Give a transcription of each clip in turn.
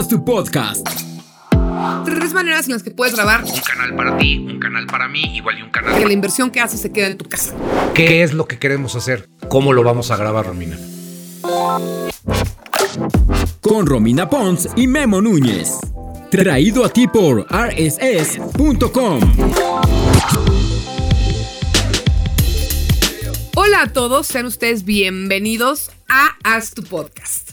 Haz tu podcast. Tres maneras en las que puedes grabar Un canal para ti, un canal para mí, igual y un canal. que la inversión que haces se queda en tu casa. ¿Qué es lo que queremos hacer? ¿Cómo lo vamos a grabar, Romina? Con Romina Pons y Memo Núñez. Traído a ti por rss.com. Hola a todos, sean ustedes bienvenidos a Haz tu Podcast.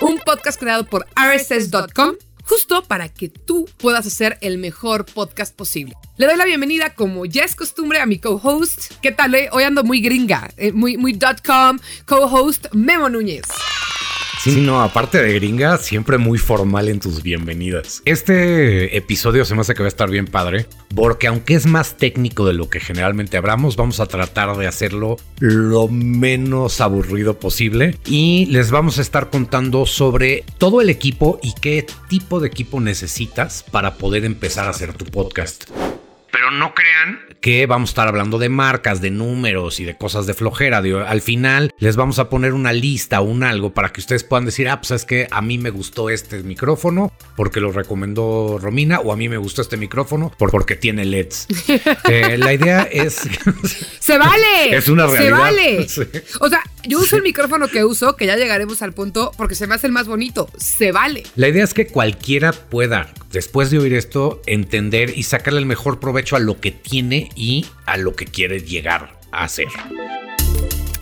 Un podcast creado por rss.com justo para que tú puedas hacer el mejor podcast posible. Le doy la bienvenida, como ya es costumbre, a mi co-host. ¿Qué tal? eh? Hoy ando muy gringa, eh, muy, muy co-host Memo Núñez. Sí, no, aparte de gringa, siempre muy formal en tus bienvenidas. Este episodio se me hace que va a estar bien padre, porque aunque es más técnico de lo que generalmente hablamos, vamos a tratar de hacerlo lo menos aburrido posible y les vamos a estar contando sobre todo el equipo y qué tipo de equipo necesitas para poder empezar a hacer tu podcast. Pero no crean que vamos a estar hablando de marcas, de números y de cosas de flojera. Digo, al final les vamos a poner una lista o un algo para que ustedes puedan decir, ah, pues es que a mí me gustó este micrófono porque lo recomendó Romina o a mí me gustó este micrófono por- porque tiene LEDs. Eh, la idea es... ¡Se vale! Es una realidad. ¡Se vale! Sí. O sea, yo uso el micrófono que uso, que ya llegaremos al punto, porque se me hace el más bonito. ¡Se vale! La idea es que cualquiera pueda, después de oír esto, entender y sacarle el mejor provecho a lo que tiene y a lo que quiere llegar a hacer.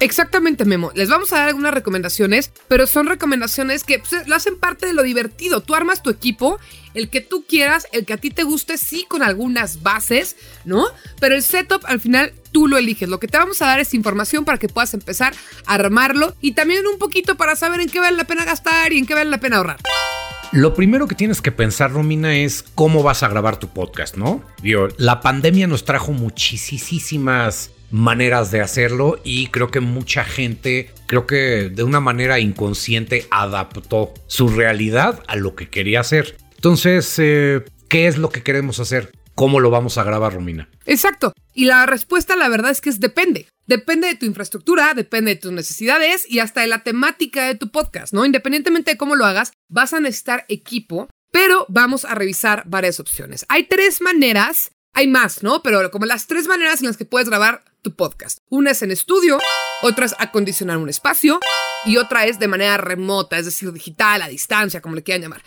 Exactamente, Memo. Les vamos a dar algunas recomendaciones, pero son recomendaciones que pues, lo hacen parte de lo divertido. Tú armas tu equipo, el que tú quieras, el que a ti te guste, sí, con algunas bases, ¿no? Pero el setup al final tú lo eliges. Lo que te vamos a dar es información para que puedas empezar a armarlo y también un poquito para saber en qué vale la pena gastar y en qué vale la pena ahorrar. Lo primero que tienes que pensar, Romina, es cómo vas a grabar tu podcast, ¿no? La pandemia nos trajo muchísimas maneras de hacerlo y creo que mucha gente, creo que de una manera inconsciente adaptó su realidad a lo que quería hacer. Entonces, eh, ¿qué es lo que queremos hacer? ¿Cómo lo vamos a grabar, Romina? Exacto. Y la respuesta, la verdad es que es depende. Depende de tu infraestructura, depende de tus necesidades y hasta de la temática de tu podcast, ¿no? Independientemente de cómo lo hagas, vas a necesitar equipo, pero vamos a revisar varias opciones. Hay tres maneras, hay más, ¿no? Pero como las tres maneras en las que puedes grabar tu podcast. Una es en estudio, otra es acondicionar un espacio y otra es de manera remota, es decir, digital, a distancia, como le quieran llamar.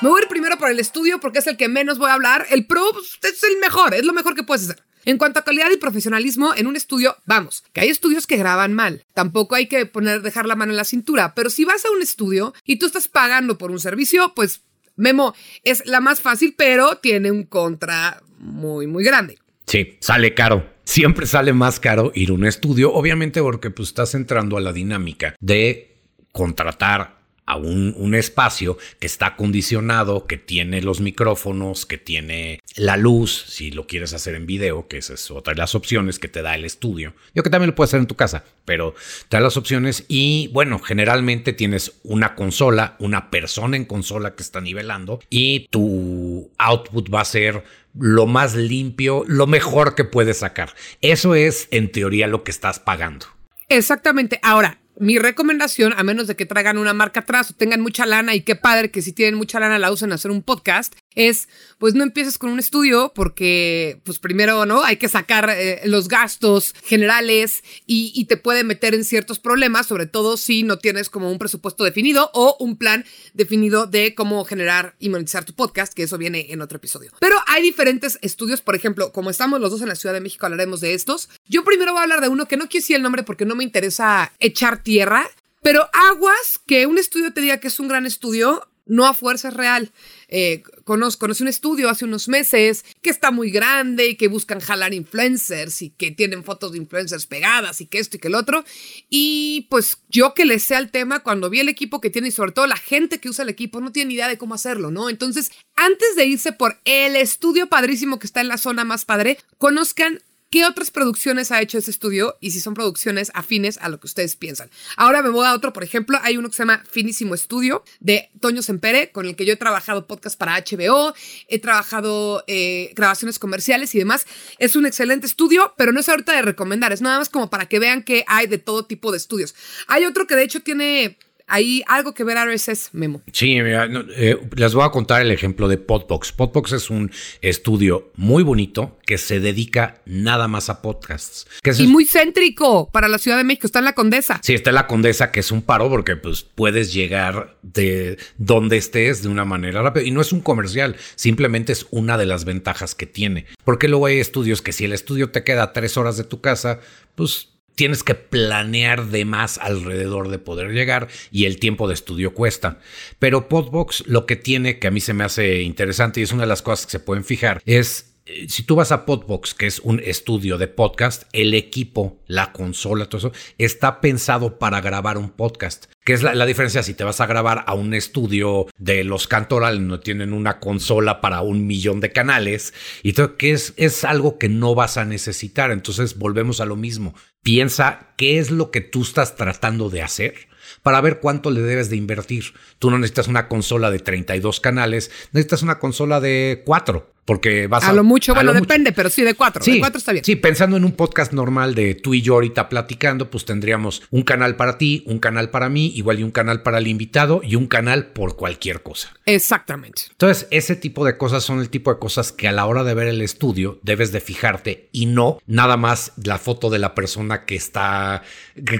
Me voy a ir primero por el estudio porque es el que menos voy a hablar. El pro pues, es el mejor, es lo mejor que puedes hacer. En cuanto a calidad y profesionalismo, en un estudio, vamos, que hay estudios que graban mal. Tampoco hay que poner, dejar la mano en la cintura, pero si vas a un estudio y tú estás pagando por un servicio, pues Memo es la más fácil, pero tiene un contra muy, muy grande. Sí, sale caro. Siempre sale más caro ir a un estudio, obviamente porque pues, estás entrando a la dinámica de contratar a un, espacio que está acondicionado, que tiene los micrófonos, que tiene la luz, si lo quieres hacer en video, que esa es otra de las opciones que te da el estudio. Yo que también lo puedes hacer en tu casa, pero te da las opciones y bueno, generalmente tienes una consola, una persona en consola que está nivelando y tu output va a ser lo más limpio, lo mejor que puedes sacar. Eso es en teoría lo que estás pagando. Exactamente. Ahora, mi recomendación, a menos de que traigan una marca atrás o tengan mucha lana, y qué padre que si tienen mucha lana la usen a hacer un podcast, es, pues no empieces con un estudio porque, pues primero, ¿no? Hay que sacar eh, los gastos generales y, te puede meter en ciertos problemas, sobre todo si no tienes como un presupuesto definido o un plan definido de cómo generar y monetizar tu podcast, que eso viene en otro episodio. Pero hay diferentes estudios, por ejemplo, como estamos los dos en la Ciudad de México, hablaremos de estos. Yo primero voy a hablar de uno que no decir el nombre porque no me interesa echar tierra, pero aguas que un estudio te diga que es un gran estudio, no a fuerza real. Eh, conozco, conocí un estudio hace unos meses que está muy grande y que buscan jalar influencers y que tienen fotos de influencers pegadas y que esto y que el otro. Y pues yo que le sé al tema, cuando vi el equipo que tiene y sobre todo la gente que usa el equipo, no tiene ni idea de cómo hacerlo, ¿no? Entonces, antes de irse por el estudio padrísimo que está en la zona más padre, conozcan ¿Qué otras producciones ha hecho ese estudio? Y si son producciones afines a lo que ustedes piensan. Ahora me voy a otro, por ejemplo, hay uno que se llama Finísimo Estudio de Toño Sempere, con el que yo he trabajado podcast para HBO, he trabajado eh, grabaciones comerciales y demás. Es un excelente estudio, pero no es ahorita de recomendar, es nada más como para que vean que hay de todo tipo de estudios. Hay otro que de hecho tiene ahí algo que ver RSS, Memo. Sí, mira, eh, les voy a contar el ejemplo de Podbox. Podbox es un estudio muy bonito que se dedica nada más a podcasts. y muy céntrico para la Ciudad de México, está en la Condesa. Sí, está en la Condesa, que es un paro porque pues puedes llegar de donde estés de una manera rápida. Y no es un comercial, simplemente es una de las ventajas que tiene. Porque luego hay estudios que si el estudio te queda tres horas de tu casa, pues tienes que planear de más alrededor de poder llegar y el tiempo de estudio cuesta. Pero Podbox lo que tiene, que a mí se me hace interesante y es una de las cosas que se pueden fijar, es si tú vas a Podbox, que es un estudio de podcast, el equipo, la consola, todo eso, está pensado para grabar un podcast. Que es la, diferencia si te vas a grabar a un estudio de los Cantoral, no tienen una consola para un millón de canales, y todo, que es, es algo que no vas a necesitar. Entonces volvemos a lo mismo. Piensa qué es lo que tú estás tratando de hacer para ver cuánto le debes de invertir. Tú no necesitas una consola de 32 canales, necesitas una consola de 4. Porque vas a. A lo mucho, bueno, depende, pero sí de cuatro. Sí, de cuatro está bien. Sí, pensando en un podcast normal de tú y yo ahorita platicando, pues tendríamos un canal para ti, un canal para mí, igual y un canal para el invitado y un canal por cualquier cosa. Exactamente. Entonces, ese tipo de cosas son el tipo de cosas que a la hora de ver el estudio debes de fijarte y no nada más la foto de la persona que está,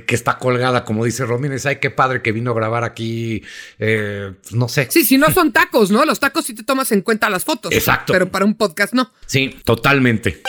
que, está colgada, como dice Romínez. Ay, qué padre que vino a grabar aquí, eh, no sé. Sí, si no son tacos, ¿no? Los tacos sí te tomas en cuenta las fotos. Exacto. Pero para un podcast no. Sí, totalmente.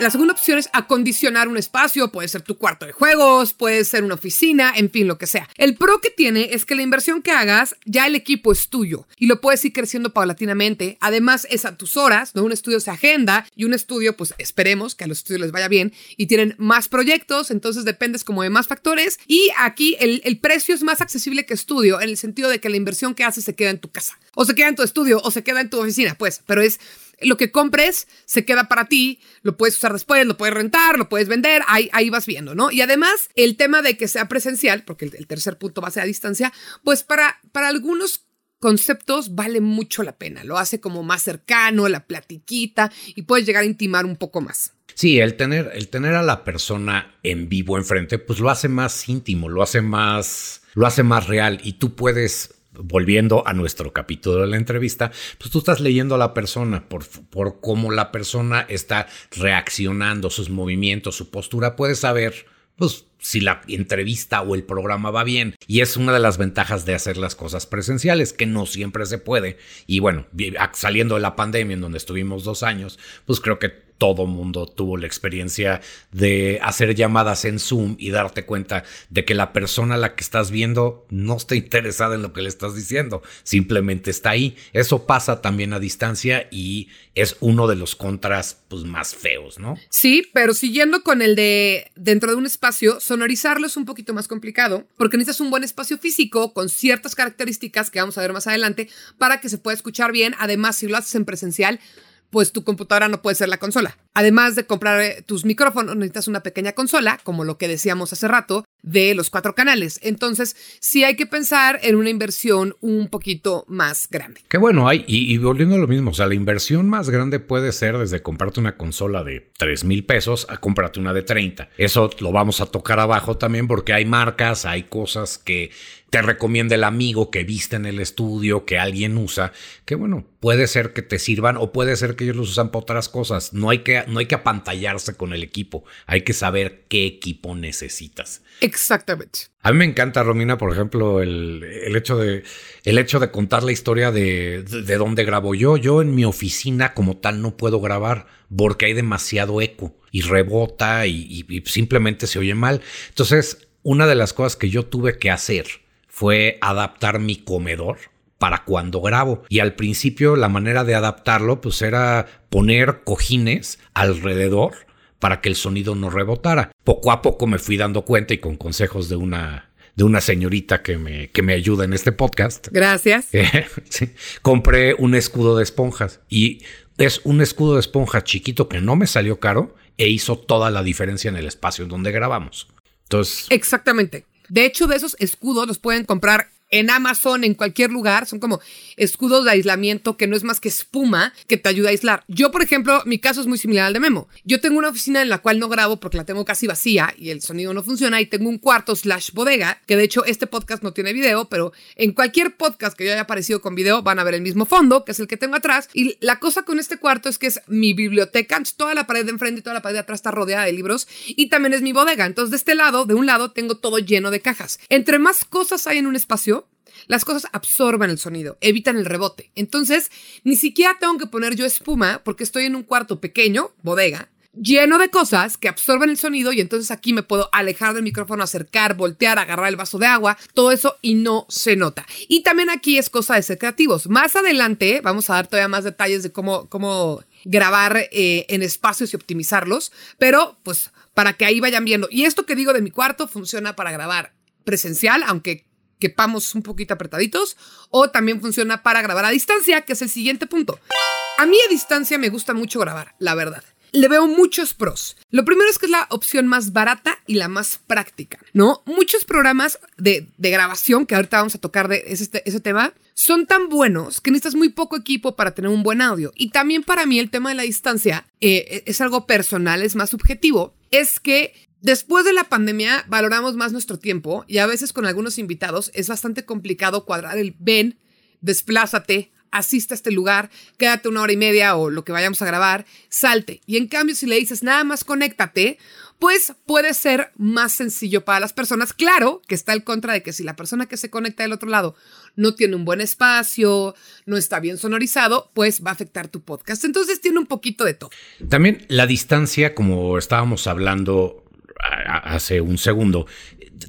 La segunda opción es acondicionar un espacio, puede ser tu cuarto de juegos, puede ser una oficina, en fin, lo que sea. El pro que tiene es que la inversión que hagas, ya el equipo es tuyo y lo puedes ir creciendo paulatinamente. Además, es a tus horas, ¿no? Un estudio se agenda y un estudio, pues esperemos que a los estudios les vaya bien y tienen más proyectos, entonces dependes como de más factores. Y aquí el, el precio es más accesible que estudio en el sentido de que la inversión que haces se queda en tu casa, o se queda en tu estudio, o se queda en tu oficina, pues, pero es lo que compres se queda para ti, lo puedes usar después, lo puedes rentar, lo puedes vender, ahí, ahí vas viendo, ¿no? Y además, el tema de que sea presencial, porque el, tercer punto va a ser a distancia, pues para, para algunos conceptos vale mucho la pena, lo hace como más cercano, la platiquita y puedes llegar a intimar un poco más. Sí, el tener, el tener a la persona en vivo enfrente, pues lo hace más íntimo, lo hace más, lo hace más real y tú puedes volviendo a nuestro capítulo de la entrevista, pues tú estás leyendo a la persona por, por cómo la persona está reaccionando, sus movimientos, su postura, puedes saber, pues, si la entrevista o el programa va bien. Y es una de las ventajas de hacer las cosas presenciales, que no siempre se puede. Y bueno, saliendo de la pandemia en donde estuvimos dos años, pues creo que todo mundo tuvo la experiencia de hacer llamadas en Zoom y darte cuenta de que la persona a la que estás viendo no está interesada en lo que le estás diciendo, simplemente está ahí. Eso pasa también a distancia y es uno de los contras pues, más feos, ¿no? Sí, pero siguiendo con el de dentro de un espacio, sonorizarlo es un poquito más complicado porque necesitas un buen espacio físico con ciertas características que vamos a ver más adelante para que se pueda escuchar bien. Además, si lo haces en presencial, pues tu computadora no puede ser la consola. Además de comprar eh, tus micrófonos, necesitas una pequeña consola, como lo que decíamos hace rato, de los cuatro canales. Entonces, sí hay que pensar en una inversión un poquito más grande. Qué bueno, hay, y, volviendo a lo mismo, o sea, la inversión más grande puede ser desde comprarte una consola de 3 mil pesos a comprarte una de 30. Eso lo vamos a tocar abajo también porque hay marcas, hay cosas que te recomienda el amigo que viste en el estudio, que alguien usa, que bueno, puede ser que te sirvan o puede ser que ellos los usan para otras cosas. No hay que, no hay que apantallarse con el equipo, hay que saber qué equipo necesitas. Exactamente. A mí me encanta, Romina, por ejemplo, el, hecho, de, el hecho de contar la historia de, de, dónde grabo yo. Yo en mi oficina como tal no puedo grabar porque hay demasiado eco y rebota y simplemente se oye mal. Entonces, una de las cosas que yo tuve que hacer fue adaptar mi comedor para cuando grabo. Y al principio la manera de adaptarlo pues era poner cojines alrededor para que el sonido no rebotara. Poco a poco me fui dando cuenta y con consejos de una de una señorita que me, que me ayuda en este podcast. Gracias. compré un escudo de esponjas y es un escudo de esponja chiquito que no me salió caro e hizo toda la diferencia en el espacio en donde grabamos. Entonces. Exactamente. De hecho, de esos escudos los pueden comprar en Amazon, en cualquier lugar. Son como escudos de aislamiento que no es más que espuma que te ayuda a aislar. Yo, por ejemplo, mi caso es muy similar al de Memo. Yo tengo una oficina en la cual no grabo porque la tengo casi vacía y el sonido no funciona y tengo un cuarto slash bodega, que de hecho este podcast no tiene video, pero en cualquier podcast que yo haya aparecido con video van a ver el mismo fondo, que es el que tengo atrás. Y la cosa con este cuarto es que es mi biblioteca, toda la pared de enfrente y toda la pared de atrás está rodeada de libros y también es mi bodega. Entonces de este lado, de un lado, tengo todo lleno de cajas. Entre más cosas hay en un espacio, las cosas absorben el sonido, evitan el rebote. Entonces, ni siquiera tengo que poner yo espuma porque estoy en un cuarto pequeño, bodega, lleno de cosas que absorben el sonido y entonces aquí me puedo alejar del micrófono, acercar, voltear, agarrar el vaso de agua, todo eso y no se nota. Y también aquí es cosa de ser creativos. Más adelante vamos a dar todavía más detalles de cómo, cómo grabar eh, en espacios y optimizarlos, pero pues para que ahí vayan viendo. Y esto que digo de mi cuarto funciona para grabar presencial, aunque quepamos un poquito apretaditos, o también funciona para grabar a distancia, que es el siguiente punto. A mí a distancia me gusta mucho grabar, la verdad. Le veo muchos pros. Lo primero es que es la opción más barata y la más práctica, ¿no? Muchos programas de, grabación, que ahorita vamos a tocar de ese, ese tema, son tan buenos que necesitas muy poco equipo para tener un buen audio. Y también para mí el tema de la distancia eh, es algo personal, es más subjetivo. Es que Después de la pandemia valoramos más nuestro tiempo y a veces con algunos invitados es bastante complicado cuadrar el ven, desplázate, asiste a este lugar, quédate una hora y media o lo que vayamos a grabar, salte. Y en cambio si le dices nada más conéctate, pues puede ser más sencillo para las personas. Claro que está el contra de que si la persona que se conecta del otro lado no tiene un buen espacio, no está bien sonorizado, pues va a afectar tu podcast. Entonces tiene un poquito de todo. También la distancia, como estábamos hablando, hace un segundo,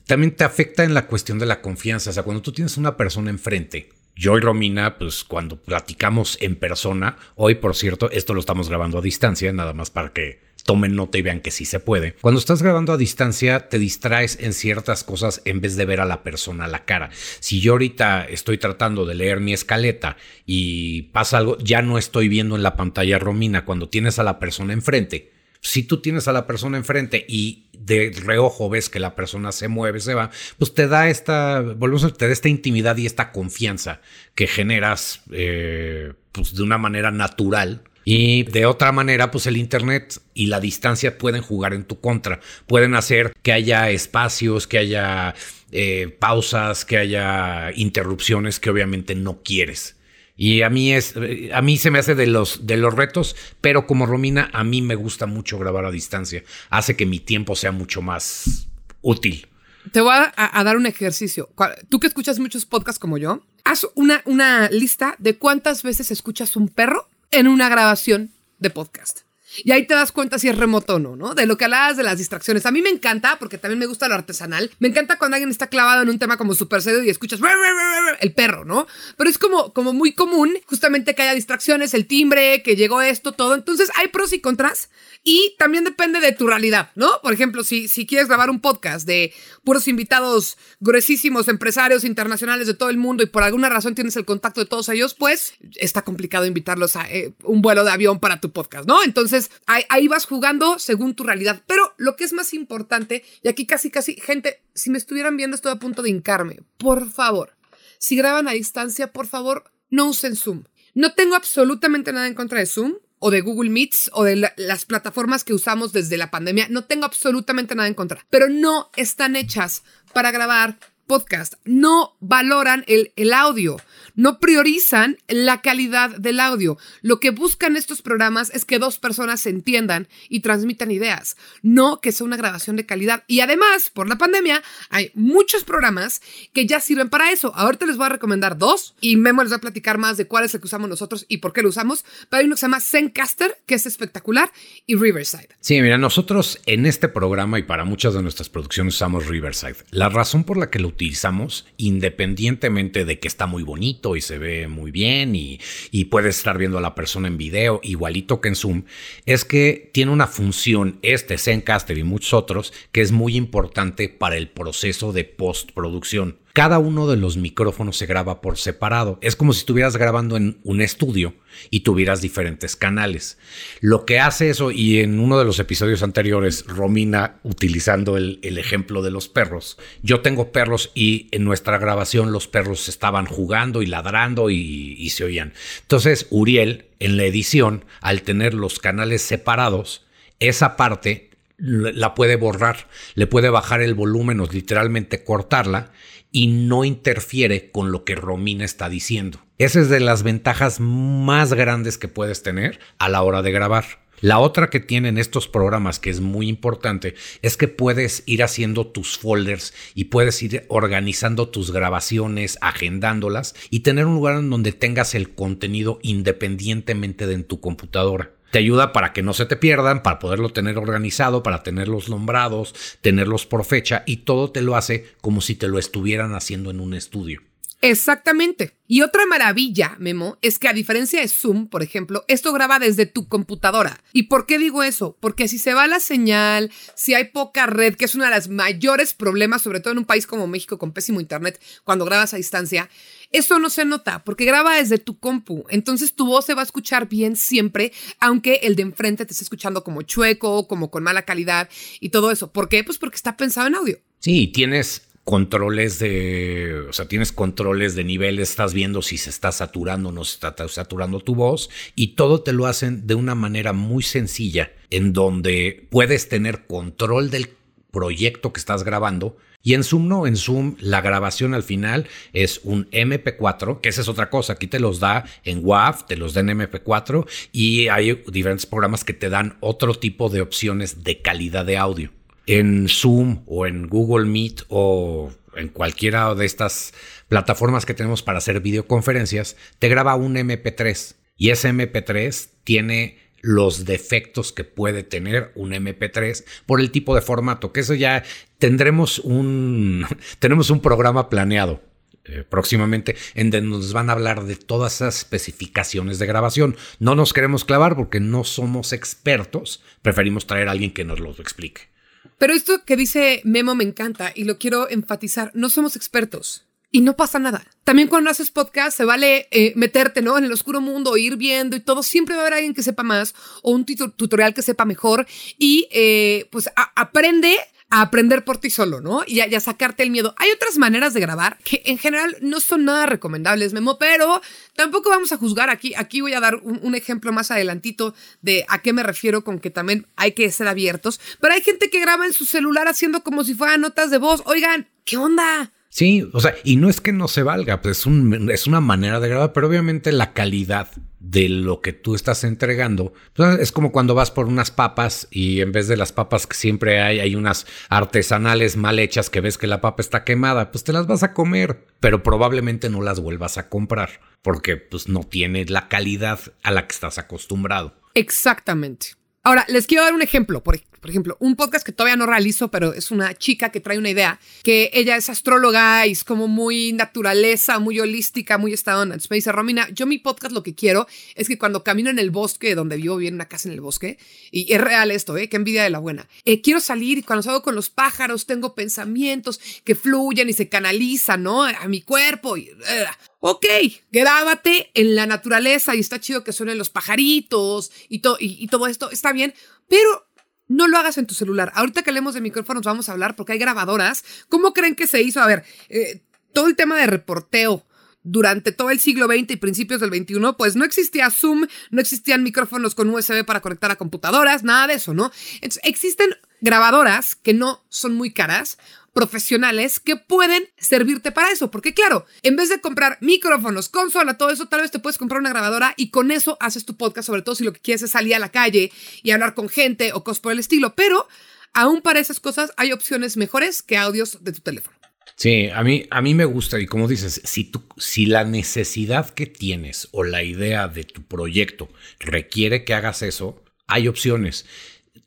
también te afecta en la cuestión de la confianza. O sea, cuando tú tienes una persona enfrente, yo y Romina, pues cuando platicamos en persona, hoy por cierto, esto lo estamos grabando a distancia, nada más para que tomen nota y vean que sí se puede. Cuando estás grabando a distancia, te distraes en ciertas cosas en vez de ver a la persona a la cara. Si yo ahorita estoy tratando de leer mi escaleta y pasa algo, ya no estoy viendo en la pantalla Romina cuando tienes a la persona enfrente si tú tienes a la persona enfrente y de reojo ves que la persona se mueve, se va, pues te da esta, volvemos a, te da esta intimidad y esta confianza que generas eh, pues de una manera natural. Y de otra manera, pues el Internet y la distancia pueden jugar en tu contra. Pueden hacer que haya espacios, que haya eh, pausas, que haya interrupciones que obviamente no quieres. Y a mí es, a mí se me hace de los, de los retos, pero como Romina, a mí me gusta mucho grabar a distancia. Hace que mi tiempo sea mucho más útil. Te voy a, dar un ejercicio. Tú que escuchas muchos podcasts como yo, haz una, una lista de cuántas veces escuchas un perro en una grabación de podcast. Y ahí te das cuenta si es remoto o no, ¿no? De lo que hablabas de las distracciones. A mí me encanta, porque también me gusta lo artesanal. Me encanta cuando alguien está clavado en un tema como súper serio y escuchas el perro, ¿no? Pero es como, como muy común justamente que haya distracciones, el timbre, que llegó esto, todo. Entonces hay pros y contras. Y también depende de tu realidad, ¿no? Por ejemplo, si, si quieres grabar un podcast de puros invitados gruesísimos, empresarios internacionales de todo el mundo y por alguna razón tienes el contacto de todos ellos, pues está complicado invitarlos a eh, un vuelo de avión para tu podcast, ¿no? Entonces ahí, ahí vas jugando según tu realidad. Pero lo que es más importante, y aquí casi, casi, gente, si me estuvieran viendo estoy a punto de hincarme, por favor, si graban a distancia, por favor, no usen Zoom. No tengo absolutamente nada en contra de Zoom o de Google Meets o de las plataformas que usamos desde la pandemia. No tengo absolutamente nada en contra, pero no están hechas para grabar podcast. No valoran el, audio no priorizan la calidad del audio. Lo que buscan estos programas es que dos personas se entiendan y transmitan ideas, no que sea una grabación de calidad. Y además, por la pandemia, hay muchos programas que ya sirven para eso. Ahorita les voy a recomendar dos y Memo les va a platicar más de cuál es el que usamos nosotros y por qué lo usamos. Pero hay uno que se llama Zencaster, que es espectacular, y Riverside. Sí, mira, nosotros en este programa y para muchas de nuestras producciones usamos Riverside. La razón por la que lo utilizamos, independientemente de que está muy bonito, y se ve muy bien y, y puedes estar viendo a la persona en video igualito que en Zoom, es que tiene una función, este Zencaster y muchos otros, que es muy importante para el proceso de postproducción. Cada uno de los micrófonos se graba por separado. Es como si estuvieras grabando en un estudio y tuvieras diferentes canales. Lo que hace eso, y en uno de los episodios anteriores, Romina, utilizando el, ejemplo de los perros, yo tengo perros y en nuestra grabación los perros estaban jugando y ladrando y, y se oían. Entonces, Uriel, en la edición, al tener los canales separados, esa parte la puede borrar, le puede bajar el volumen o literalmente cortarla y no interfiere con lo que Romina está diciendo. Esa es de las ventajas más grandes que puedes tener a la hora de grabar. La otra que tienen estos programas, que es muy importante, es que puedes ir haciendo tus folders y puedes ir organizando tus grabaciones, agendándolas y tener un lugar en donde tengas el contenido independientemente de en tu computadora. Te ayuda para que no se te pierdan, para poderlo tener organizado, para tenerlos nombrados, tenerlos por fecha y todo te lo hace como si te lo estuvieran haciendo en un estudio. Exactamente. Y otra maravilla, Memo, es que a diferencia de Zoom, por ejemplo, esto graba desde tu computadora. ¿Y por qué digo eso? Porque si se va la señal, si hay poca red, que es uno de los mayores problemas, sobre todo en un país como México con pésimo internet, cuando grabas a distancia, eso no se nota porque graba desde tu compu. Entonces tu voz se va a escuchar bien siempre, aunque el de enfrente te esté escuchando como chueco, como con mala calidad y todo eso. ¿Por qué? Pues porque está pensado en audio. Sí, tienes controles de, o sea, tienes controles de nivel, estás viendo si se está saturando o no se está saturando tu voz y todo te lo hacen de una manera muy sencilla en donde puedes tener control del proyecto que estás grabando y en Zoom no, en Zoom la grabación al final es un MP4, que esa es otra cosa, aquí te los da en WAV, te los da en MP4 y hay diferentes programas que te dan otro tipo de opciones de calidad de audio. En Zoom o en Google Meet o en cualquiera de estas plataformas que tenemos para hacer videoconferencias, te graba un MP3 y ese MP3 tiene los defectos que puede tener un MP3 por el tipo de formato, que eso ya tendremos un, tenemos un programa planeado eh, próximamente en donde nos van a hablar de todas esas especificaciones de grabación. No nos queremos clavar porque no somos expertos, preferimos traer a alguien que nos lo explique. Pero esto que dice Memo me encanta y lo quiero enfatizar, no somos expertos y no pasa nada. También cuando haces podcast se vale eh, meterte ¿no? en el oscuro mundo, ir viendo y todo. Siempre va a haber alguien que sepa más o un tutorial que sepa mejor y eh, pues aprende a aprender por ti solo, ¿no? Y a, sacarte el miedo. Hay otras maneras de grabar que en general no son nada recomendables, Memo, pero tampoco vamos a juzgar aquí. Aquí voy a dar un, un, ejemplo más adelantito de a qué me refiero con que también hay que ser abiertos. Pero hay gente que graba en su celular haciendo como si fueran notas de voz. Oigan, ¿qué onda? Sí, o sea, y no es que no se valga, pues es, un, es una manera de grabar, pero obviamente la calidad de lo que tú estás entregando. Pues es como cuando vas por unas papas y en vez de las papas que siempre hay, hay unas artesanales mal hechas que ves que la papa está quemada, pues te las vas a comer, pero probablemente no las vuelvas a comprar porque pues no tiene la calidad a la que estás acostumbrado. Exactamente. Ahora, les quiero dar un ejemplo. Por, ejemplo, un podcast que todavía no realizo, pero es una chica que trae una idea, que ella es astróloga y es como muy naturaleza, muy holística, muy estado Entonces me dice, Romina, yo mi podcast lo que quiero es que cuando camino en el bosque, donde vivo, vivo en una casa en el bosque, y es real esto, ¿eh? Qué envidia de la buena. Eh, quiero salir y cuando salgo con los pájaros tengo pensamientos que fluyen y se canalizan, ¿no? A mi cuerpo. Y, Ok, grábate en la naturaleza y está chido que suenen los pajaritos y, y, todo esto, está bien, pero no lo hagas en tu celular. Ahorita que hablemos de micrófonos vamos a hablar porque hay grabadoras. ¿Cómo creen que se hizo? A ver, eh, todo el tema de reporteo durante todo el siglo XX y principios del XXI, pues no existía Zoom, no existían micrófonos con USB para conectar a computadoras, nada de eso, ¿no? existen grabadoras que no son muy caras, profesionales que pueden servirte para eso. Porque claro, en vez de comprar micrófonos, consola, todo eso, tal vez te puedes comprar una grabadora y con eso haces tu podcast, sobre todo si lo que quieres es salir a la calle y hablar con gente o cosas por el estilo. Pero aún para esas cosas hay opciones mejores que audios de tu teléfono. Sí, a mí, a mí me gusta y como dices, si, tú, si la necesidad que tienes o la idea de tu proyecto requiere que hagas eso, hay opciones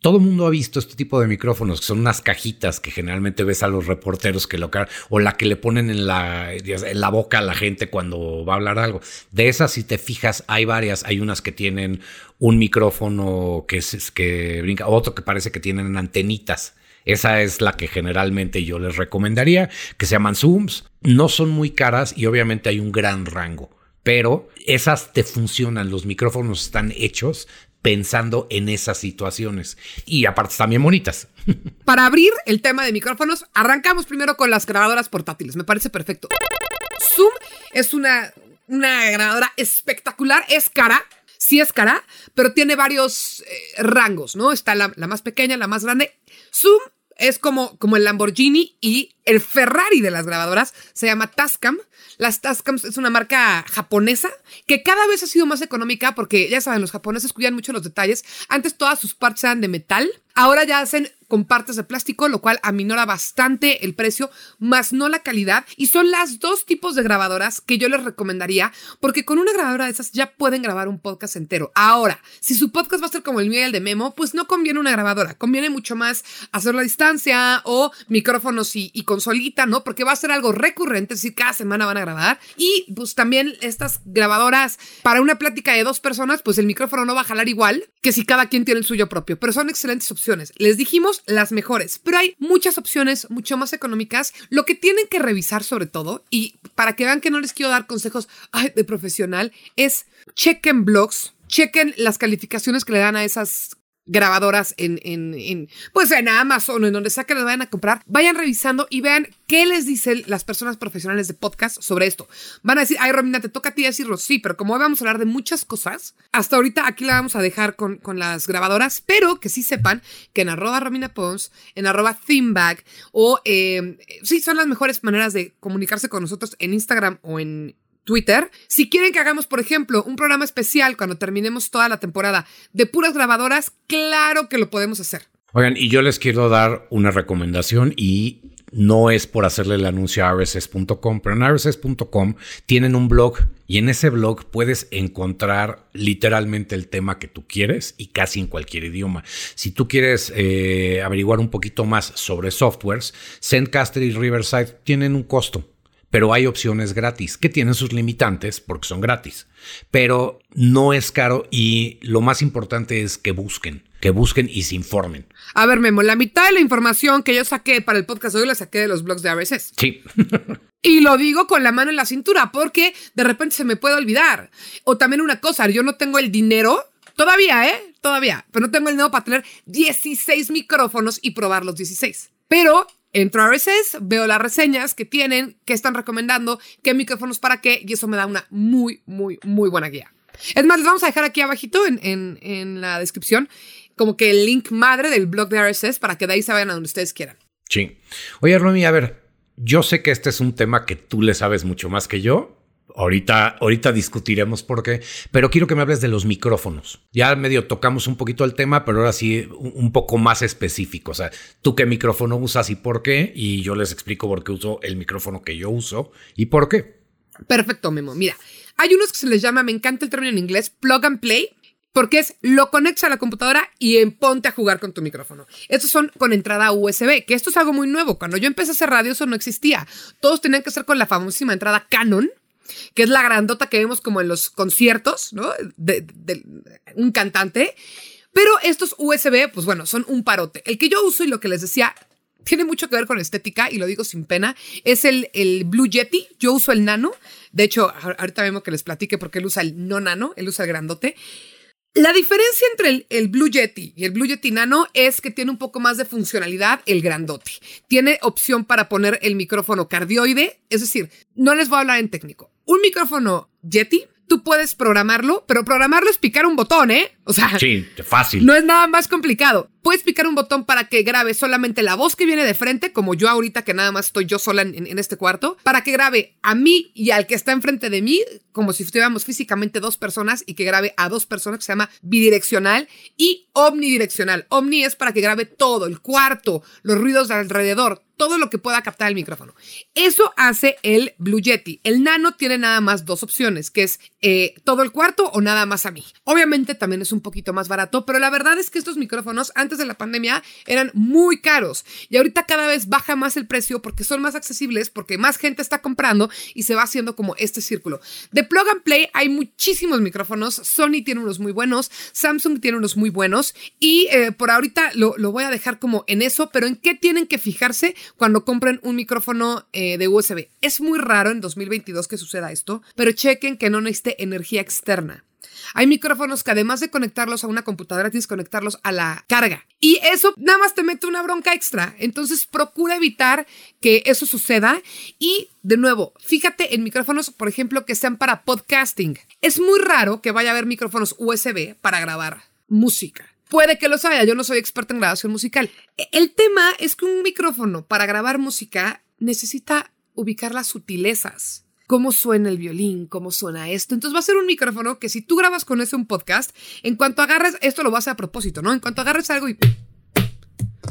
todo el mundo ha visto este tipo de micrófonos, que son unas cajitas que generalmente ves a los reporteros que lo o la que le ponen en la, en la boca a la gente cuando va a hablar algo. De esas, si te fijas, hay varias. Hay unas que tienen un micrófono que, es, que brinca, otro que parece que tienen antenitas Esa es la que generalmente yo les recomendaría, que se llaman Zooms. No son muy caras y obviamente hay un gran rango, pero esas te funcionan. Los micrófonos están hechos pensando en esas situaciones. Y aparte también bonitas. Para abrir el tema de micrófonos, arrancamos primero con las grabadoras portátiles. Me parece perfecto. Zoom es una, una grabadora espectacular, es cara. Sí es cara, pero tiene varios eh, rangos, ¿no? Está la, la, más pequeña, la más grande. Zoom es como, como el Lamborghini y el Ferrari de las grabadoras. Se llama Tascam. Las Tascam es una marca japonesa que cada vez ha sido más económica porque ya saben, los japoneses cuidan mucho los detalles. Antes todas sus partes eran de metal. Ahora ya hacen con partes de plástico, lo cual aminora bastante el precio, más no la calidad. Y son las dos tipos de grabadoras que yo les recomendaría, porque con una grabadora de esas ya pueden grabar un podcast entero. Ahora, si su podcast va a ser como el mío y el de Memo, pues no conviene una grabadora, conviene mucho más hacerlo a distancia o micrófonos y, y consolita, ¿no? Porque va a ser algo recurrente, es decir, cada semana van a grabar. Y pues también estas grabadoras para una plática de dos personas, pues el micrófono no va a jalar igual que si cada quien tiene el suyo propio, pero son excelentes opciones. Les dijimos las mejores, pero hay muchas opciones mucho más económicas. Lo que tienen que revisar sobre todo, y para que vean que no les quiero dar consejos de profesional, es chequen blogs, chequen las calificaciones que le dan a esas grabadoras en, en, en, pues en Amazon o en donde sea que las vayan a comprar, vayan revisando y vean qué les dicen las personas profesionales de podcast sobre esto. Van a decir, ay Romina, te toca a ti decirlo, sí, pero como hoy vamos a hablar de muchas cosas, hasta ahorita aquí la vamos a dejar con, con las grabadoras, pero que sí sepan que en arroba Romina Pons, en arroba Themebag o eh, sí, son las mejores maneras de comunicarse con nosotros en Instagram o en Twitter. Si quieren que hagamos, por ejemplo, un programa especial cuando terminemos toda la temporada de puras grabadoras, claro que lo podemos hacer. Oigan, y yo les quiero dar una recomendación y no es por hacerle el anuncio a rss.com, pero en rss.com tienen un blog y en ese blog puedes encontrar literalmente el tema que tú quieres y casi en cualquier idioma. Si tú quieres eh, averiguar un poquito más sobre softwares, Zencaster y Riverside tienen un costo pero hay opciones gratis que tienen sus limitantes porque son gratis. Pero no es caro y lo más importante es que busquen, que busquen y se informen. A ver, Memo, la mitad de la información que yo saqué para el podcast hoy la saqué de los blogs de RSS. Sí. Y lo digo con la mano en la cintura porque de repente se me puede olvidar. O también una cosa, yo no tengo el dinero, todavía, ¿eh? Todavía, pero no tengo el dinero para tener 16 micrófonos y probar los 16. Pero Entro a RSS, veo las reseñas que tienen, qué están recomendando, qué micrófonos para qué, y eso me da una muy, muy, muy buena guía. Es más, les vamos a dejar aquí abajito en, en, la descripción como que el link madre del blog de RSS para que de ahí se vayan a donde ustedes quieran. Sí. Oye, Romy, a ver, yo sé que este es un tema que tú le sabes mucho más que yo, Ahorita, ahorita discutiremos por qué, pero quiero que me hables de los micrófonos. Ya medio tocamos un poquito el tema, pero ahora sí un poco más específico. O sea, tú qué micrófono usas y por qué, y yo les explico por qué uso el micrófono que yo uso y por qué. Perfecto, Memo. Mira, hay unos que se les llama, me encanta el término en inglés, plug and play, porque es lo conectas a la computadora y en ponte a jugar con tu micrófono. Estos son con entrada USB, que esto es algo muy nuevo. Cuando yo empecé a hacer radio, eso no existía. Todos tenían que ser con la famosísima entrada Canon que es la grandota que vemos como en los conciertos, ¿no? De, un cantante. Pero estos USB, pues bueno, son un parote. El que yo uso y lo que les decía tiene mucho que ver con estética y lo digo sin pena, es el, el Blue Yeti. Yo uso el nano. De hecho, ahorita vemos que les platique porque él usa el no nano, él usa el grandote. La diferencia entre el, el, Blue Yeti y el Blue Yeti Nano es que tiene un poco más de funcionalidad el grandote. Tiene opción para poner el micrófono cardioide, es decir, no les voy a hablar en técnico. Un micrófono Yeti tú puedes programarlo, pero programarlo es picar un botón, ¿eh? O sea, sí, fácil. No es nada más complicado. Puedes picar un botón para que grabe solamente la voz que viene de frente, como yo ahorita que nada más estoy yo sola en, este cuarto, para que grabe a mí y al que está enfrente de mí, como si estuviéramos físicamente dos personas y que grabe a dos personas, que se llama bidireccional y omnidireccional. Omni es para que grabe todo, el cuarto, los ruidos de alrededor, todo lo que pueda captar el micrófono. Eso hace el Blue Yeti. El Nano tiene nada más dos opciones, que es eh, todo el cuarto o nada más a mí. Obviamente también es un poquito más barato, pero la verdad es que estos micrófonos antes de la pandemia eran muy caros y ahorita cada vez baja más el precio porque son más accesibles, porque más gente está comprando y se va haciendo como este círculo. De plug and play hay muchísimos micrófonos, Sony tiene unos muy buenos, Samsung tiene unos muy buenos y eh, por ahorita lo, voy a dejar como en eso, pero en qué tienen que fijarse cuando compren un micrófono eh, de USB. Es muy raro en 2022 que suceda esto, pero chequen que no necesite energía externa. Hay micrófonos que además de conectarlos a una computadora, tienes que conectarlos a la carga. Y eso nada más te mete una bronca extra. Entonces procura evitar que eso suceda. Y de nuevo, fíjate en micrófonos, por ejemplo, que sean para podcasting. Es muy raro que vaya a haber micrófonos USB para grabar música. Puede que los haya, yo no soy experta en grabación musical. E, el tema es que un micrófono para grabar música necesita ubicar las sutilezas cómo suena el violín, cómo suena esto. Entonces va a ser un micrófono que si tú grabas con ese un podcast, en cuanto agarres, esto lo vas a hacer a propósito, ¿no? En cuanto agarres algo y...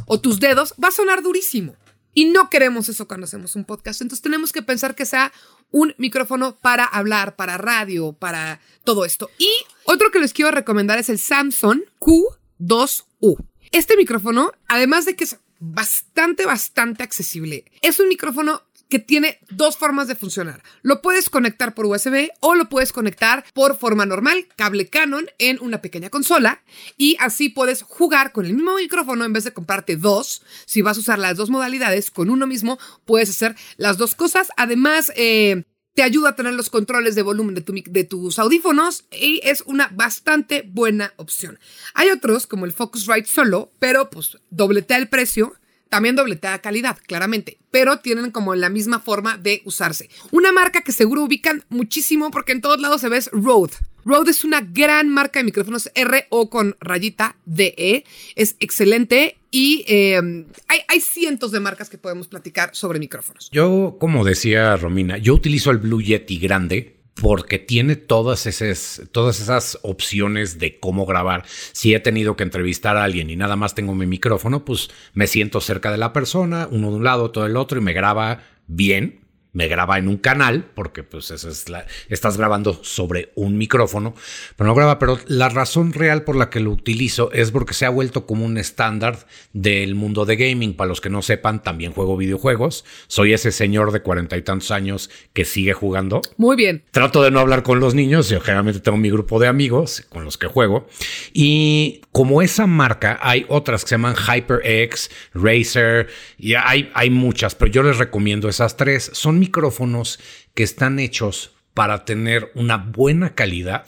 o tus dedos, va a sonar durísimo. Y no queremos eso cuando hacemos un podcast. Entonces tenemos que pensar que sea un micrófono para hablar, para radio, para todo esto. Y otro que les quiero recomendar es el Samsung Q2U. Este micrófono, además de que es bastante, bastante accesible, es un micrófono que tiene dos formas de funcionar. Lo puedes conectar por USB o lo puedes conectar por forma normal, cable Canon, en una pequeña consola y así puedes jugar con el mismo micrófono en vez de comprarte dos. Si vas a usar las dos modalidades con uno mismo, puedes hacer las dos cosas. Además, eh, te ayuda a tener los controles de volumen de, de, tus audífonos y es una bastante buena opción. Hay otros como el Focusrite solo, pero pues dobletea el precio también dobletea calidad, claramente, pero tienen como la misma forma de usarse. Una marca que seguro ubican muchísimo porque en todos lados se ve es Rode. Rode es una gran marca de micrófonos R o con rayita DE. Es excelente y em, hay, hay, cientos de marcas que podemos platicar sobre micrófonos. Yo, como decía Romina, yo utilizo el Blue Yeti grande porque tiene todas esas, todas esas opciones de cómo grabar. Si he tenido que entrevistar a alguien y nada más tengo mi micrófono, pues me siento cerca de la persona, uno de un lado, todo el otro, y me graba bien me graba en un canal, porque pues eso es la, estás grabando sobre un micrófono, pero no graba, pero la razón real por la que lo utilizo es porque se ha vuelto como un estándar del mundo de gaming. Para los que no sepan, también juego videojuegos. Soy ese señor de cuarenta y tantos años que sigue jugando. Muy bien. Trato de no hablar con los niños, yo generalmente tengo mi grupo de amigos con los que juego. Y como esa marca, hay otras que se llaman HyperX, Razer, y hay, hay muchas, pero yo les recomiendo esas tres. Son micrófonos que están hechos para tener una buena calidad,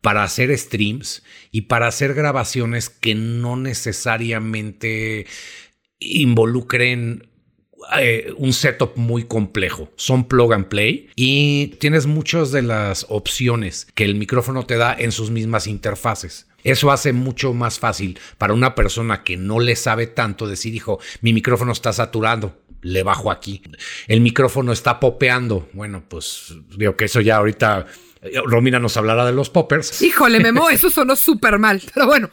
para hacer streams y para hacer grabaciones que no necesariamente involucren eh, un setup muy complejo. Son plug and play y tienes muchas de las opciones que el micrófono te da en sus mismas interfaces. Eso hace mucho más fácil para una persona que no le sabe tanto decir, hijo, mi micrófono está saturando le bajo aquí. El micrófono está popeando. Bueno, pues digo que eso ya ahorita eh, Romina nos hablará de los poppers. Híjole, Memo, eso sonó súper mal. Pero bueno,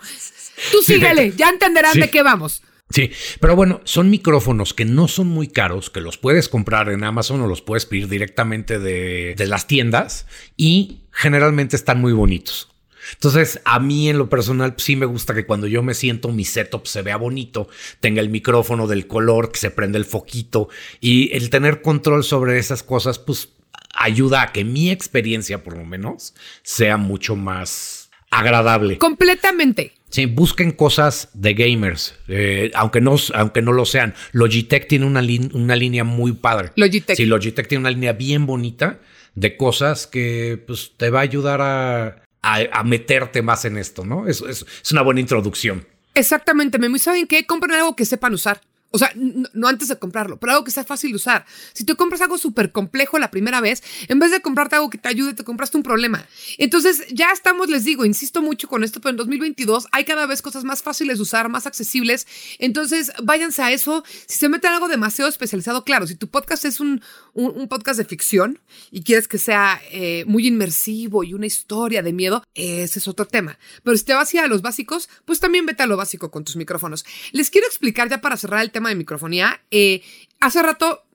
tú síguele, ya entenderán de qué vamos. Sí, pero bueno, son micrófonos que no son muy caros, que los puedes comprar en Amazon o los puedes pedir directamente de, de las tiendas y generalmente están muy bonitos. Entonces, a mí en lo personal sí me gusta que cuando yo me siento mi setup se vea bonito, tenga el micrófono del color, que se prenda el foquito y el tener control sobre esas cosas, pues ayuda a que mi experiencia, por lo menos, sea mucho más agradable. Completamente. Sí, busquen cosas de gamers, eh, aunque, no, aunque no lo sean. Logitech tiene una, una línea muy padre. Logitech. Sí, Logitech tiene una línea bien bonita de cosas que pues, te va a ayudar a a, meterte más en esto, ¿no? Es, es, es una buena introducción. Exactamente, Memo. ¿Y saben qué? Compren algo que sepan usar. O sea, no, antes de comprarlo, pero algo que sea fácil de usar. Si tú compras algo súper complejo la primera vez, en vez de comprarte algo que te ayude, te compraste un problema. Entonces, ya estamos, les digo, insisto mucho con esto, pero en 2022 hay cada vez cosas más fáciles de usar, más accesibles. Entonces, váyanse a eso. Si se meten algo demasiado especializado, claro, si tu podcast es un, un, podcast de ficción y quieres que sea eh, muy inmersivo y una historia de miedo, ese es otro tema. Pero si te vas a ir a los básicos, pues también vete a lo básico con tus micrófonos. Les quiero explicar ya para cerrar el tema de microfonía. Eh, hace rato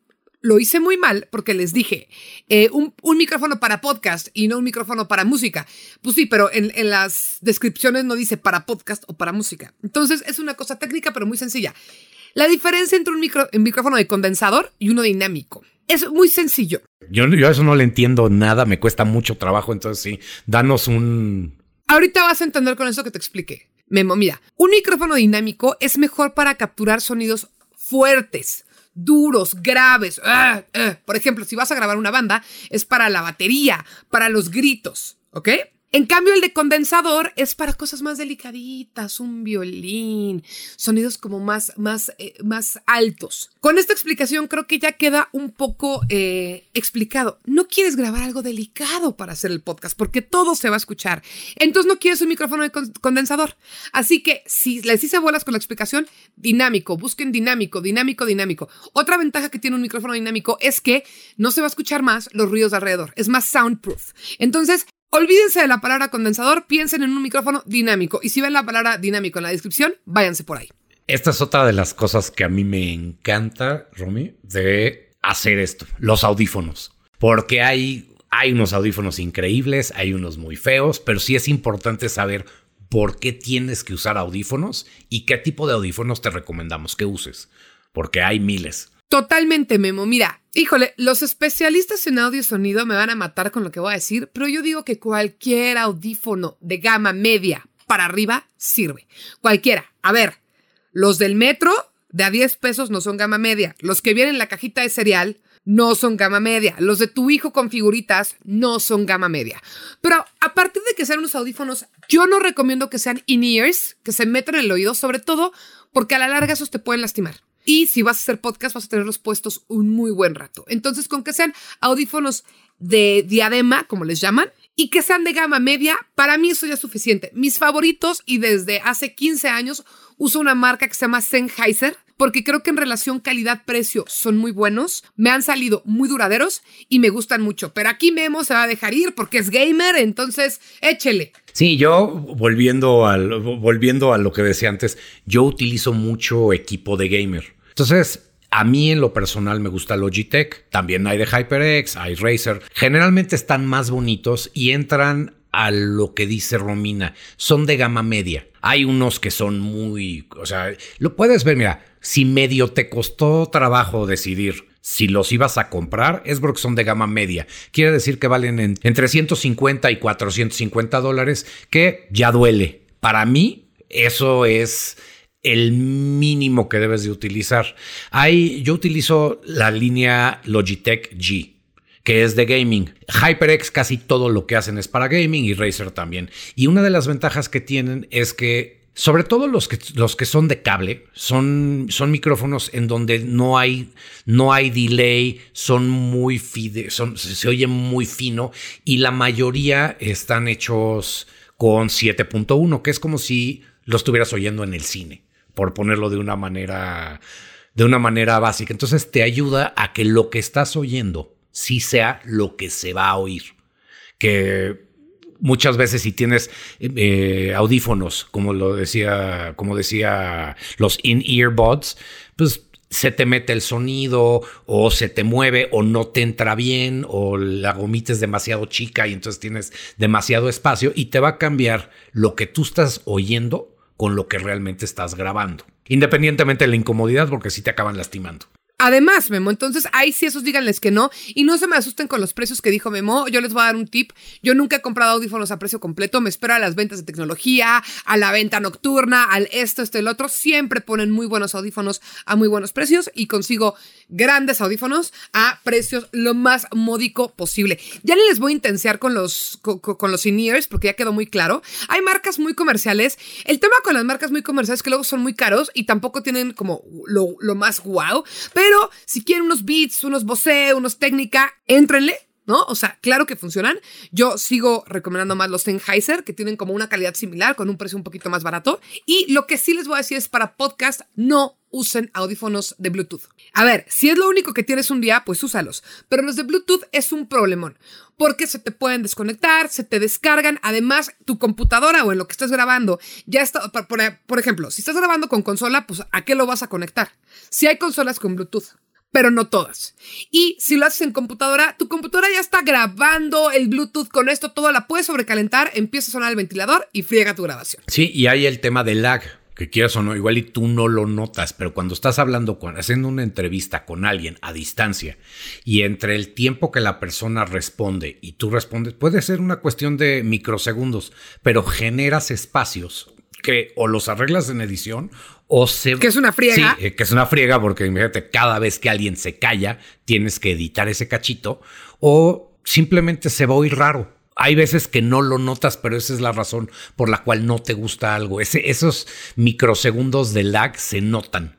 lo hice muy mal porque les dije eh, un, micrófono para podcast y no un micrófono para música. Pues sí, pero en, las descripciones no dice para podcast o para música. Entonces es una cosa técnica pero muy sencilla. La diferencia entre un, micro, un micrófono de condensador y uno dinámico. Es muy sencillo. Yo, yo a eso no le entiendo nada, me cuesta mucho trabajo, entonces sí, danos un... Ahorita vas a entender con eso que te expliqué. Memo, mira, un micrófono dinámico es mejor para capturar sonidos fuertes, duros, graves. Ah, ah. Por ejemplo, si vas a grabar una banda, es para la batería, para los gritos, ¿ok? En cambio, el de condensador es para cosas más delicaditas, un violín, sonidos como más, más, eh, más altos. Con esta explicación creo que ya queda un poco eh, explicado. No quieres grabar algo delicado para hacer el podcast porque todo se va a escuchar. Entonces no quieres un micrófono de condensador. Así que si les hice bolas con la explicación, dinámico, busquen dinámico, dinámico, dinámico. Otra ventaja que tiene un micrófono dinámico es que no se va a escuchar más los ruidos de alrededor. Es más soundproof. Entonces, Olvídense de la palabra condensador, piensen en un micrófono dinámico. Y si ven la palabra dinámico en la descripción, váyanse por ahí. Esta es otra de las cosas que a mí me encanta, Romy, de hacer esto, los audífonos. Porque hay, hay unos audífonos increíbles, hay unos muy feos, pero sí es importante saber por qué tienes que usar audífonos y qué tipo de audífonos te recomendamos que uses. Porque hay miles. Totalmente, Memo. Mira, híjole, los especialistas en audio y sonido me van a matar con lo que voy a decir, pero yo digo que cualquier audífono de gama media para arriba sirve. Cualquiera. A ver, los del metro de a 10 pesos no son gama media. Los que vienen en la cajita de cereal no son gama media. Los de tu hijo con figuritas no son gama media. Pero a partir de que sean unos audífonos, yo no recomiendo que sean in-ears, que se metan en el oído, sobre todo porque a la larga esos te pueden lastimar. Y si vas a hacer podcast, vas a tenerlos puestos un muy buen rato. Entonces, con que sean audífonos de diadema, como les llaman, y que sean de gama media, para mí eso ya es suficiente. Mis favoritos, y desde hace 15 años, uso una marca que se llama Sennheiser, porque creo que en relación calidad-precio son muy buenos, me han salido muy duraderos y me gustan mucho. Pero aquí Memo se va a dejar ir porque es gamer, entonces échele. Sí, yo volviendo, al, volviendo a lo que decía antes, yo utilizo mucho equipo de gamer. Entonces, a mí en lo personal me gusta Logitech, también hay de HyperX, hay Razer. Generalmente están más bonitos y entran a lo que dice Romina, son de gama media. Hay unos que son muy, o sea, lo puedes ver, mira, si medio te costó trabajo decidir si los ibas a comprar, es porque son de gama media. Quiere decir que valen entre 150 y 450 dólares, que ya duele. Para mí, eso es el mínimo que debes de utilizar. Hay, yo utilizo la línea Logitech G que es de gaming. HyperX casi todo lo que hacen es para gaming y Razer también. Y una de las ventajas que tienen es que sobre todo los que, los que son de cable, son, son micrófonos en donde no hay, no hay delay, son muy fide, son, se oye muy fino y la mayoría están hechos con 7.1, que es como si lo estuvieras oyendo en el cine por ponerlo de una manera, de una manera básica. Entonces te ayuda a que lo que estás oyendo sí sea lo que se va a oír. Que muchas veces si tienes eh, audífonos, como lo decía, como decía los in-ear buds, pues se te mete el sonido o se te mueve o no te entra bien o la gomita es demasiado chica y entonces tienes demasiado espacio y te va a cambiar lo que tú estás oyendo con lo que realmente estás grabando. Independientemente de la incomodidad, porque sí te acaban lastimando. Además, Memo, entonces ahí sí esos díganles que no y no se me asusten con los precios que dijo Memo. Yo les voy a dar un tip. Yo nunca he comprado audífonos a precio completo. Me espero a las ventas de tecnología, a la venta nocturna, al esto, esto, el otro. Siempre ponen muy buenos audífonos a muy buenos precios y consigo grandes audífonos a precios lo más módico posible. Ya les voy a intensiar con los, con, los in-ears porque ya quedó muy claro. Hay marcas muy comerciales. El tema con las marcas muy comerciales es que luego son muy caros y tampoco tienen como lo, lo más wow. Pero si quieren unos beats, unos Bose, unos técnica, éntrenle. ¿No? O sea, claro que funcionan. Yo sigo recomendando más los Sennheiser, que tienen como una calidad similar, con un precio un poquito más barato. Y lo que sí les voy a decir es para podcast, no usen audífonos de Bluetooth. A ver, si es lo único que tienes un día, pues úsalos. Pero los de Bluetooth es un problemón, porque se te pueden desconectar, se te descargan. Además, tu computadora o en lo que estés grabando, ya está, por, por ejemplo, si estás grabando con consola, pues ¿a qué lo vas a conectar? Si hay consolas con Bluetooth pero no todas. Y si lo haces en computadora, tu computadora ya está grabando el Bluetooth con esto, todo la puedes sobrecalentar, empieza a sonar el ventilador y friega tu grabación. Sí, y hay el tema del lag, que quieras o no, igual y tú no lo notas, pero cuando estás hablando, haciendo una entrevista con alguien a distancia y entre el tiempo que la persona responde y tú respondes, puede ser una cuestión de microsegundos, pero generas espacios que o los arreglas en edición o se... Que es una friega. Sí, eh, que es una friega porque imagínate, cada vez que alguien se calla, tienes que editar ese cachito o simplemente se va a oír raro. Hay veces que no lo notas, pero esa es la razón por la cual no te gusta algo. Ese, esos microsegundos de lag se notan.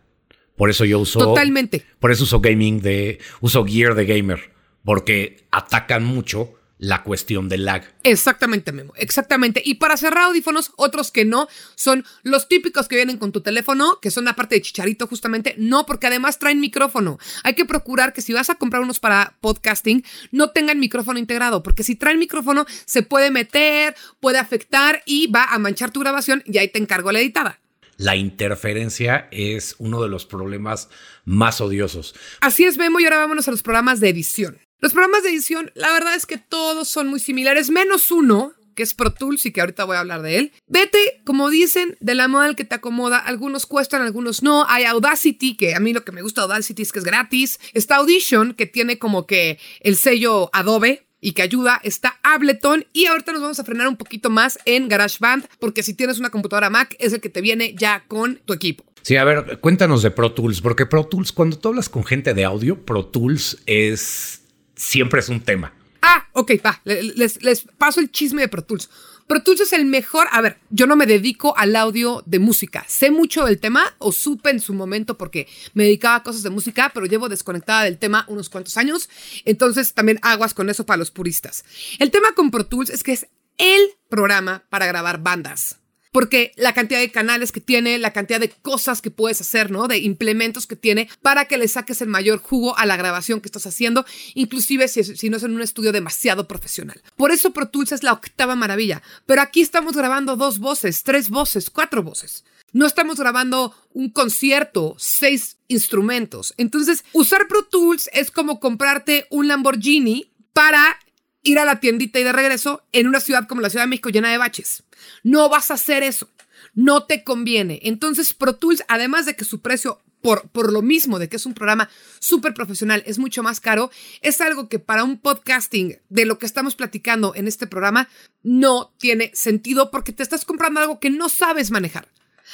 Por eso yo uso... Totalmente. Por eso uso gaming de... Uso gear de gamer. Porque atacan mucho la cuestión del lag. Exactamente, Memo, exactamente. Y para cerrar audífonos, otros que no, son los típicos que vienen con tu teléfono, que son la parte de chicharito justamente, no, porque además traen micrófono. Hay que procurar que si vas a comprar unos para podcasting, no tengan micrófono integrado, porque si traen micrófono, se puede meter, puede afectar y va a manchar tu grabación y ahí te encargo la editada. La interferencia es uno de los problemas más odiosos. Así es, Memo, y ahora vámonos a los programas de edición. Los programas de edición, la verdad es que todos son muy similares, menos uno, que es Pro Tools y que ahorita voy a hablar de él. Vete, como dicen, de la moda al que te acomoda. Algunos cuestan, algunos no. Hay Audacity, que a mí lo que me gusta de Audacity es que es gratis. Está Audition, que tiene como que el sello Adobe, y que ayuda está Ableton y ahorita nos vamos a frenar un poquito más en GarageBand porque si tienes una computadora Mac es el que te viene ya con tu equipo. Sí, a ver, cuéntanos de Pro Tools, porque Pro Tools, cuando tú hablas con gente de audio, Pro Tools es siempre es un tema. Ah, ok, va. Les, les paso el chisme de Pro Tools. Pro Tools es el mejor. A ver, yo no me dedico al audio de música. Sé mucho del tema, o supe en su momento porque me dedicaba a cosas de música, pero llevo desconectada del tema unos cuantos años. Entonces también aguas con eso para los puristas. El tema con Pro Tools es que es el programa para grabar bandas porque la cantidad de canales que tiene, la cantidad de cosas que puedes hacer, ¿no? De implementos que tiene para que le saques el mayor jugo a la grabación que estás haciendo, inclusive si, no es en un estudio demasiado profesional. Por eso Pro Tools es la octava maravilla, pero aquí estamos grabando dos voces, tres voces, cuatro voces. No estamos grabando un concierto, seis instrumentos. Entonces, usar Pro Tools es como comprarte un Lamborghini para ir a la tiendita y de regreso en una ciudad como la Ciudad de México llena de baches. No vas a hacer eso. No te conviene. Entonces, Pro Tools, además de que su precio, por, por lo mismo de que es un programa súper profesional, es mucho más caro, es algo que para un podcasting de lo que estamos platicando en este programa no tiene sentido porque te estás comprando algo que no sabes manejar.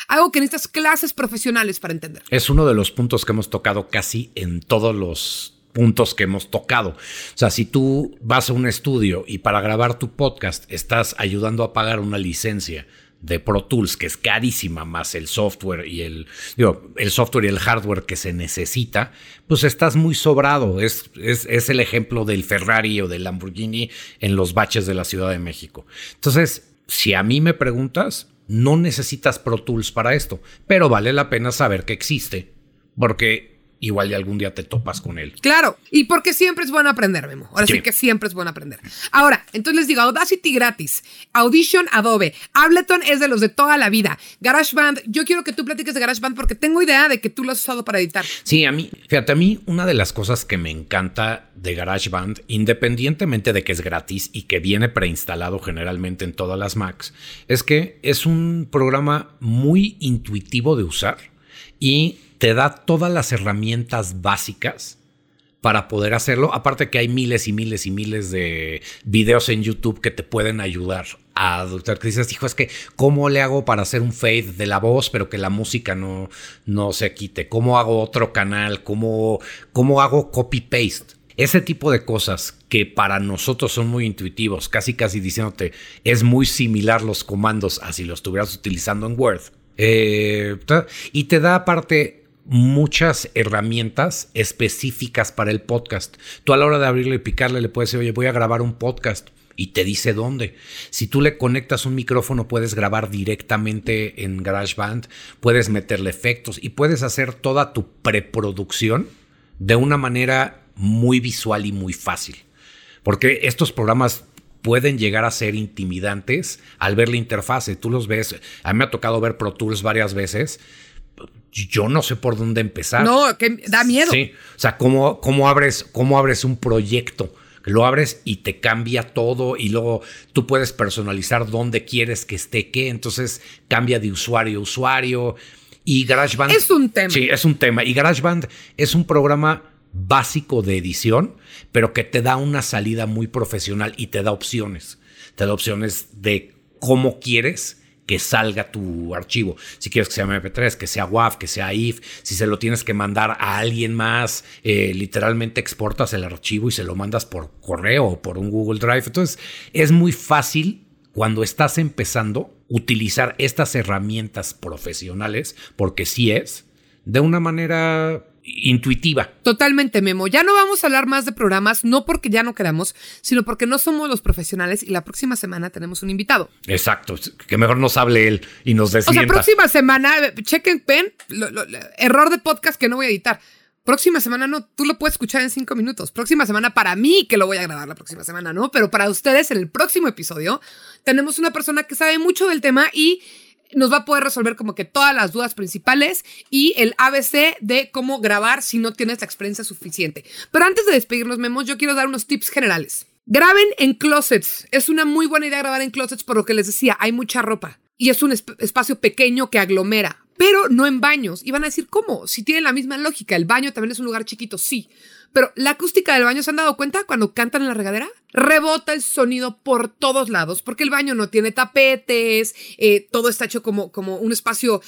Algo que necesitas clases profesionales para entender. Es uno de los puntos que hemos tocado casi en todos los puntos que hemos tocado. O sea, si tú vas a un estudio y para grabar tu podcast estás ayudando a pagar una licencia de Pro Tools, que es carísima, más el software y el, digo, el software y el hardware que se necesita, pues estás muy sobrado. Es, es, es, el ejemplo del Ferrari o del Lamborghini en los baches de la Ciudad de México. Entonces, si a mí me preguntas, no necesitas Pro Tools para esto, pero vale la pena saber que existe, porque igual de algún día te topas con él. Claro, y porque siempre es bueno aprender, Memo. Ahora sí. que siempre es bueno aprender. Ahora, entonces les digo, Audacity gratis, Audition Adobe, Ableton es de los de toda la vida, GarageBand, yo quiero que tú platiques de GarageBand porque tengo idea de que tú lo has usado para editar. Sí, a mí, fíjate, a mí una de las cosas que me encanta de GarageBand, independientemente de que es gratis y que viene preinstalado generalmente en todas las Macs, es que es un programa muy intuitivo de usar y te da todas las herramientas básicas para poder hacerlo. Aparte que hay miles y miles y miles de videos en YouTube que te pueden ayudar a adoptar. Que dices, hijo, es que ¿cómo le hago para hacer un fade de la voz, pero que la música no, no se quite? ¿Cómo hago otro canal? ¿Cómo, cómo hago copy-paste? Ese tipo de cosas que para nosotros son muy intuitivos, casi casi diciéndote, es muy similar los comandos a si lo estuvieras utilizando en Word. Eh, y te da aparte muchas herramientas específicas para el podcast. Tú a la hora de abrirle y picarle le puedes decir, oye, voy a grabar un podcast y te dice dónde. Si tú le conectas un micrófono, puedes grabar directamente en GarageBand, puedes meterle efectos y puedes hacer toda tu preproducción de una manera muy visual y muy fácil. Porque estos programas pueden llegar a ser intimidantes al ver la interfase. Tú los ves, a mí me ha tocado ver Pro Tools varias veces yo no sé por dónde empezar. No, que da miedo. Sí, o sea, ¿cómo, cómo, abres, cómo abres un proyecto? Lo abres y te cambia todo y luego tú puedes personalizar dónde quieres que esté qué, entonces cambia de usuario a usuario. Y GarageBand... Es un tema. Sí, es un tema. Y GarageBand es un programa básico de edición, pero que te da una salida muy profesional y te da opciones. Te da opciones de cómo quieres que salga tu archivo. Si quieres que sea MP3, que sea WAV, que sea IF, si se lo tienes que mandar a alguien más, eh, literalmente exportas el archivo y se lo mandas por correo o por un Google Drive. Entonces es muy fácil cuando estás empezando utilizar estas herramientas profesionales, porque sí es, de una manera intuitiva. Totalmente, Memo. Ya no vamos a hablar más de programas, no porque ya no queramos, sino porque no somos los profesionales y la próxima semana tenemos un invitado. Exacto, que mejor nos hable él y nos desmienta. O sea, próxima semana, chequen pen, error de podcast que no voy a editar. Próxima semana no, tú lo puedes escuchar en cinco minutos. Próxima semana para mí, que lo voy a grabar la próxima semana, ¿no? Pero para ustedes, en el próximo episodio, tenemos una persona que sabe mucho del tema y nos va a poder resolver como que todas las dudas principales y el ABC de cómo grabar si no tienes la experiencia suficiente. Pero antes de despedirnos, Memos, yo quiero dar unos tips generales. Graben en closets. Es una muy buena idea grabar en closets por lo que les decía, hay mucha ropa y es un espacio pequeño que aglomera, pero no en baños. Y van a decir, ¿cómo? Si tienen la misma lógica, el baño también es un lugar chiquito, sí. Pero la acústica del baño, ¿se han dado cuenta cuando cantan en la regadera? Rebota el sonido por todos lados, porque el baño no tiene tapetes, eh, todo está hecho como, como un espacio,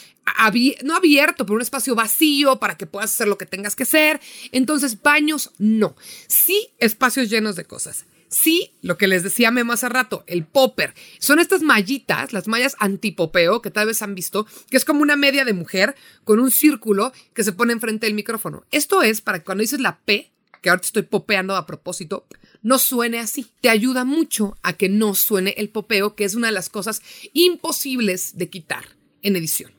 no abierto, pero un espacio vacío para que puedas hacer lo que tengas que hacer. Entonces, baños no. Sí, espacios llenos de cosas. Sí, lo que les decía Memo hace rato, el popper. Son estas mallitas, las mallas antipopeo, que tal vez han visto, que es como una media de mujer con un círculo que se pone enfrente del micrófono. Esto es para que cuando dices la P, que ahora te estoy popeando a propósito, no suene así. Te ayuda mucho a que no suene el popeo, que es una de las cosas imposibles de quitar en edición.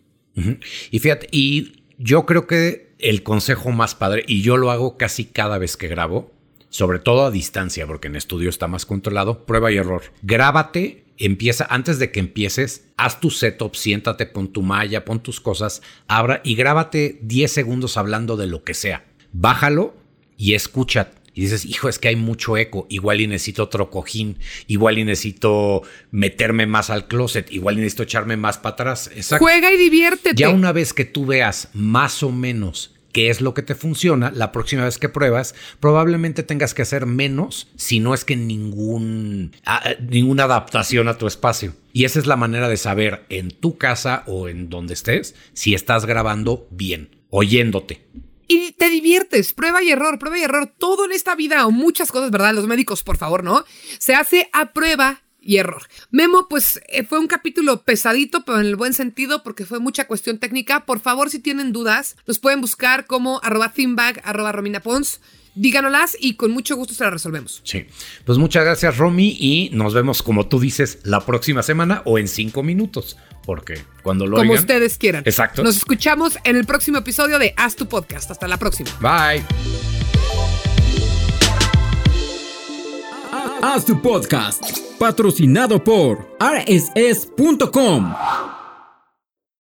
Y fíjate, y yo creo que el consejo más padre, y yo lo hago casi cada vez que grabo, sobre todo a distancia, porque en estudio está más controlado, prueba y error. Grábate, empieza, antes de que empieces, haz tu setup, siéntate, pon tu malla, pon tus cosas, abra y grábate 10 segundos hablando de lo que sea. Bájalo y escucha. Y dices, hijo, es que hay mucho eco, igual y necesito otro cojín, igual y necesito meterme más al closet, igual y necesito echarme más para atrás. Juega y diviértete. Ya una vez que tú veas más o menos qué es lo que te funciona, la próxima vez que pruebas, probablemente tengas que hacer menos, si no es que ningún, ninguna adaptación a tu espacio. Y esa es la manera de saber en tu casa o en donde estés si estás grabando bien, oyéndote. Y te diviertes, prueba y error, prueba y error. Todo en esta vida o muchas cosas, ¿verdad? Los médicos, por favor, ¿no? Se hace a prueba y error. Memo, pues eh, fue un capítulo pesadito, pero en el buen sentido, porque fue mucha cuestión técnica. Por favor, si tienen dudas, los pueden buscar como arroba thimbag, arroba Romina Pons. Díganoslas y con mucho gusto se las resolvemos. Sí. Pues muchas gracias, Romy, y nos vemos, como tú dices, la próxima semana o en cinco minutos, porque cuando lo Como ustedes quieran. Exacto. Nos escuchamos en el próximo episodio de Haz tu Podcast. Hasta la próxima. Bye. Haz tu podcast, patrocinado por rss.com.